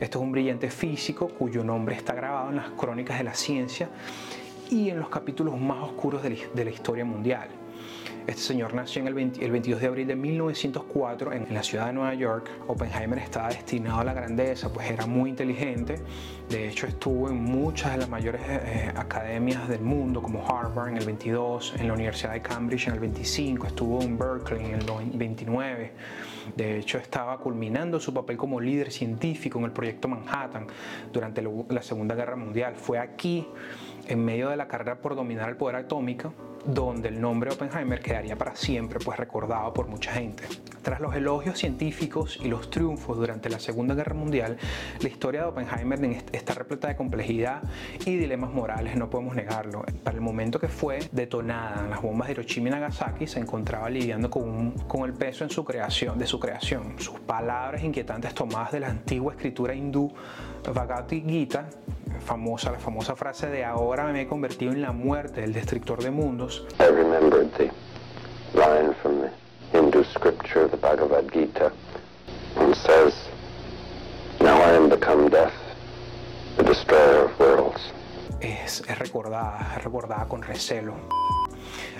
Esto es un brillante físico cuyo nombre está grabado en las crónicas de la ciencia y en los capítulos más oscuros de la historia mundial. Este señor nació el, 20 el, 22 de abril de 1904 en, en, la ciudad de Nueva York. Oppenheimer estaba destinado a la grandeza, pues era muy inteligente. De hecho, estuvo en muchas de las mayores eh, academias del mundo, como Harvard en el 22, en la Universidad de Cambridge en el 25, estuvo en Berkeley en el 29. De hecho, estaba culminando su papel como líder científico en el proyecto Manhattan durante la Segunda Guerra Mundial. Fue aquí, en medio de la carrera por dominar el poder atómico, donde el nombre Oppenheimer quedaría para siempre pues recordado por mucha gente. Tras los elogios científicos y los triunfos durante la Segunda Guerra Mundial, la historia de Oppenheimer está repleta de complejidad y dilemas morales, no podemos negarlo. Para el momento que fue detonada las bombas de Hiroshima y Nagasaki, se encontraba lidiando con, con el peso en su creación, de su creación. Sus palabras inquietantes tomadas de la antigua escritura hindú Bhagavad Gita famosa, la famosa frase de ahora me he convertido en la muerte del destructor de mundos. I remembered the line from the Hindu scripture, the Bhagavad Gita, and says, Now I am become death, the destroyer of worlds. Es, es recordada, es recordada con recelo.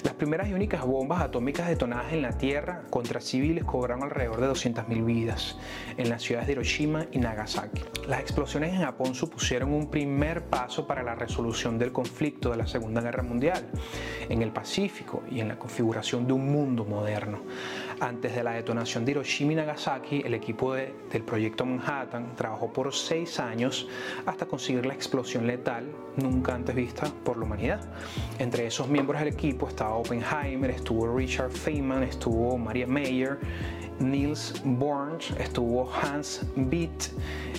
Las primeras y únicas bombas atómicas detonadas en la Tierra contra civiles cobraron alrededor de 200.000 vidas en las ciudades de Hiroshima y Nagasaki. Las explosiones en Japón supusieron un primer paso para la resolución del conflicto de la Segunda Guerra Mundial en el Pacífico y en la configuración de un mundo moderno. Antes de la detonación de Hiroshima y Nagasaki, el equipo de, del proyecto Manhattan trabajó por seis años hasta conseguir la explosión letal nunca antes vista por la humanidad. Entre esos miembros del equipo estaba Oppenheimer, estuvo Richard Feynman, estuvo Maria Mayer, Niels Bohr, estuvo Hans Bethe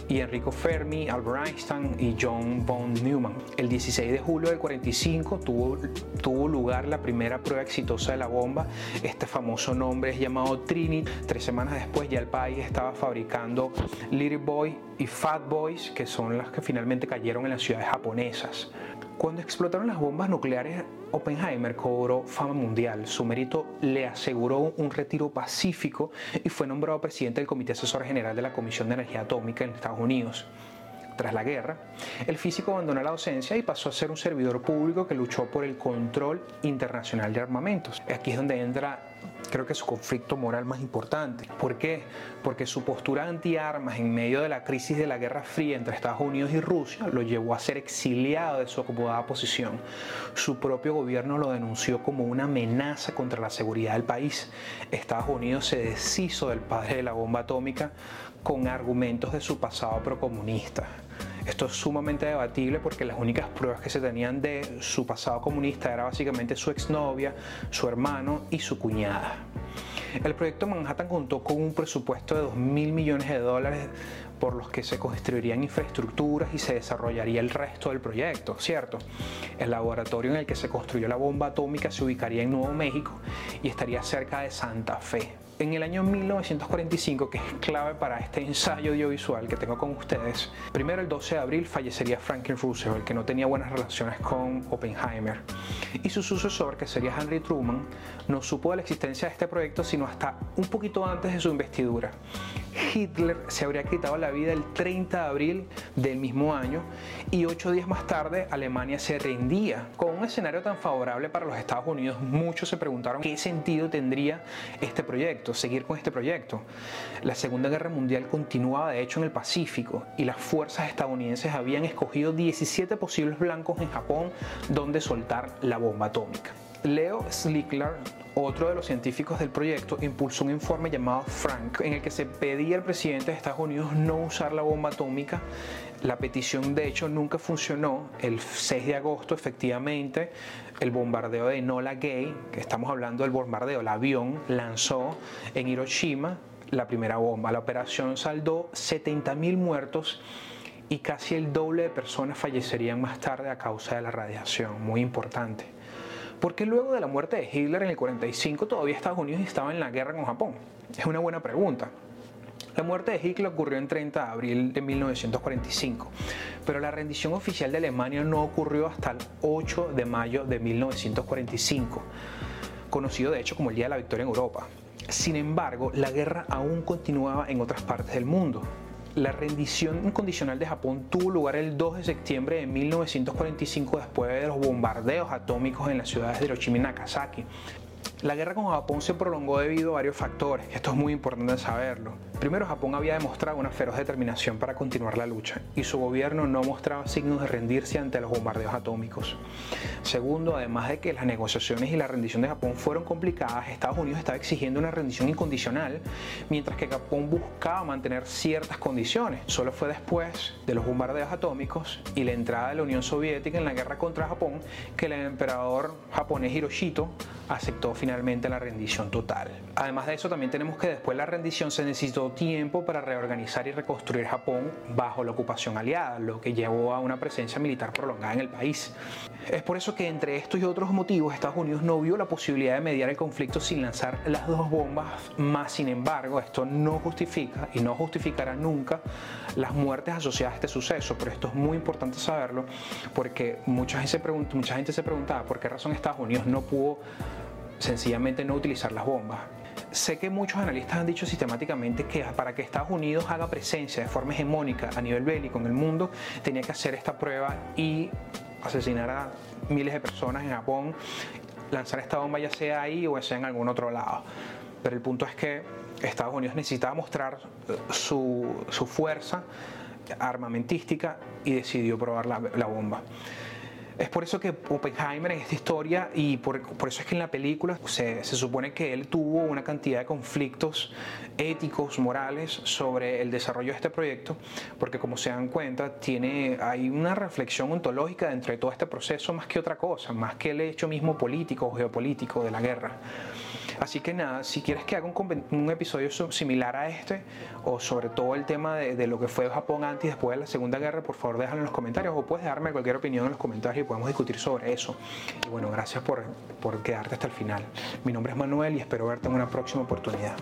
y Enrico Fermi, Albert Einstein y John von Neumann. El 16 de julio del 45 tuvo, tuvo lugar la primera prueba exitosa de la bomba. Este famoso nombre es llamado Trinity. Tres semanas después ya el país estaba fabricando Little Boy y Fat Boys, que son las que finalmente cayeron en las ciudades japonesas. Cuando explotaron las bombas nucleares, Oppenheimer cobró fama mundial. Su mérito le aseguró un retiro pacífico y fue nombrado presidente del Comité Asesor General de la Comisión de Energía Atómica en Estados Unidos. Tras la guerra, el físico abandonó la docencia y pasó a ser un servidor público que luchó por el control internacional de armamentos. Aquí es donde entra creo que su conflicto moral más importante. ¿Por qué? Porque su postura anti-armas en medio de la crisis de la Guerra Fría entre Estados Unidos y Rusia lo llevó a ser exiliado de su acomodada posición. Su propio gobierno lo denunció como una amenaza contra la seguridad del país. Estados Unidos se deshizo del padre de la bomba atómica con argumentos de su pasado procomunista. Esto es sumamente debatible porque las únicas pruebas que se tenían de su pasado comunista era básicamente su exnovia, su hermano y su cuñada. El proyecto Manhattan contó con un presupuesto de 2 mil millones de dólares por los que se construirían infraestructuras y se desarrollaría el resto del proyecto, ¿cierto? El laboratorio en el que se construyó la bomba atómica se ubicaría en Nuevo México y estaría cerca de Santa Fe, en el año 1945, que es clave para este ensayo audiovisual que tengo con ustedes, primero el 12 de abril fallecería Franklin Roosevelt, que no tenía buenas relaciones con Oppenheimer, y su sucesor, que sería Henry Truman, no supo de la existencia de este proyecto sino hasta un poquito antes de su investidura. Hitler se habría quitado la vida el 30 de abril del mismo año y ocho días más tarde Alemania se rendía. Con un escenario tan favorable para los Estados Unidos, muchos se preguntaron qué sentido tendría este proyecto, seguir con este proyecto. La Segunda Guerra Mundial continuaba de hecho en el Pacífico y las fuerzas estadounidenses habían escogido 17 posibles blancos en Japón donde soltar la bomba atómica. Leo Slickler, otro de los científicos del proyecto, impulsó un informe llamado Frank en el que se pedía al presidente de Estados Unidos no usar la bomba atómica. La petición de hecho nunca funcionó. El 6 de agosto efectivamente el bombardeo de Nola Gay, que estamos hablando del bombardeo, el avión lanzó en Hiroshima la primera bomba. La operación saldó 70.000 muertos y casi el doble de personas fallecerían más tarde a causa de la radiación. Muy importante. ¿Por qué luego de la muerte de Hitler en el 45 todavía Estados Unidos estaba en la guerra con Japón? Es una buena pregunta. La muerte de Hitler ocurrió en 30 de abril de 1945, pero la rendición oficial de Alemania no ocurrió hasta el 8 de mayo de 1945. conocido de hecho como el Día de la Victoria en Europa. Sin embargo, la guerra aún continuaba en otras partes del mundo. La rendición incondicional de Japón tuvo lugar el 2 de septiembre de 1945 después de los bombardeos atómicos en las ciudades de Hiroshima y Nagasaki. La guerra con Japón se prolongó debido a varios factores, esto es muy importante saberlo. Primero, Japón había demostrado una feroz determinación para continuar la lucha y su gobierno no mostraba signos de rendirse ante los bombardeos atómicos. Segundo, además de que las negociaciones y la rendición de Japón fueron complicadas, Estados Unidos estaba exigiendo una rendición incondicional, mientras que Japón buscaba mantener ciertas condiciones. Solo fue después de los bombardeos atómicos y la entrada de la Unión Soviética en la guerra contra Japón que el emperador japonés Hiroshito aceptó finalmente la rendición total. Además de eso, también tenemos que después de la rendición se necesitó tiempo para reorganizar y reconstruir Japón bajo la ocupación aliada, lo que llevó a una presencia militar prolongada en el país. Es por eso que entre estos y otros motivos Estados Unidos no vio la posibilidad de mediar el conflicto sin lanzar las dos bombas, más sin embargo esto no justifica y no justificará nunca las muertes asociadas a este suceso, pero esto es muy importante saberlo porque mucha gente se, mucha gente se preguntaba por qué razón Estados Unidos no pudo sencillamente no utilizar las bombas. Sé que muchos analistas han dicho sistemáticamente que para que Estados Unidos haga presencia de forma hegemónica a nivel bélico en el mundo, tenía que hacer esta prueba y asesinar a miles de personas en Japón, lanzar esta bomba ya sea ahí o sea en algún otro lado. Pero el punto es que Estados Unidos necesitaba mostrar su, su fuerza armamentística y decidió probar la, la bomba. Es por eso que Oppenheimer en esta historia, y por, eso es que en la película se, se, supone que él tuvo una cantidad de conflictos éticos, morales sobre el desarrollo de este proyecto, porque como se dan cuenta, tiene, hay una reflexión ontológica dentro de todo este proceso más que otra cosa, más que el hecho mismo político o geopolítico de la guerra. Así que nada, si quieres que haga un, un episodio similar a este, o sobre todo el tema de, lo que fue Japón antes y después de la Segunda Guerra, por favor déjalo en los comentarios, o puedes darme cualquier opinión en los comentarios y podemos discutir sobre eso. Y bueno, gracias por, por quedarte hasta el final. Mi nombre es Manuel y espero verte en una próxima oportunidad.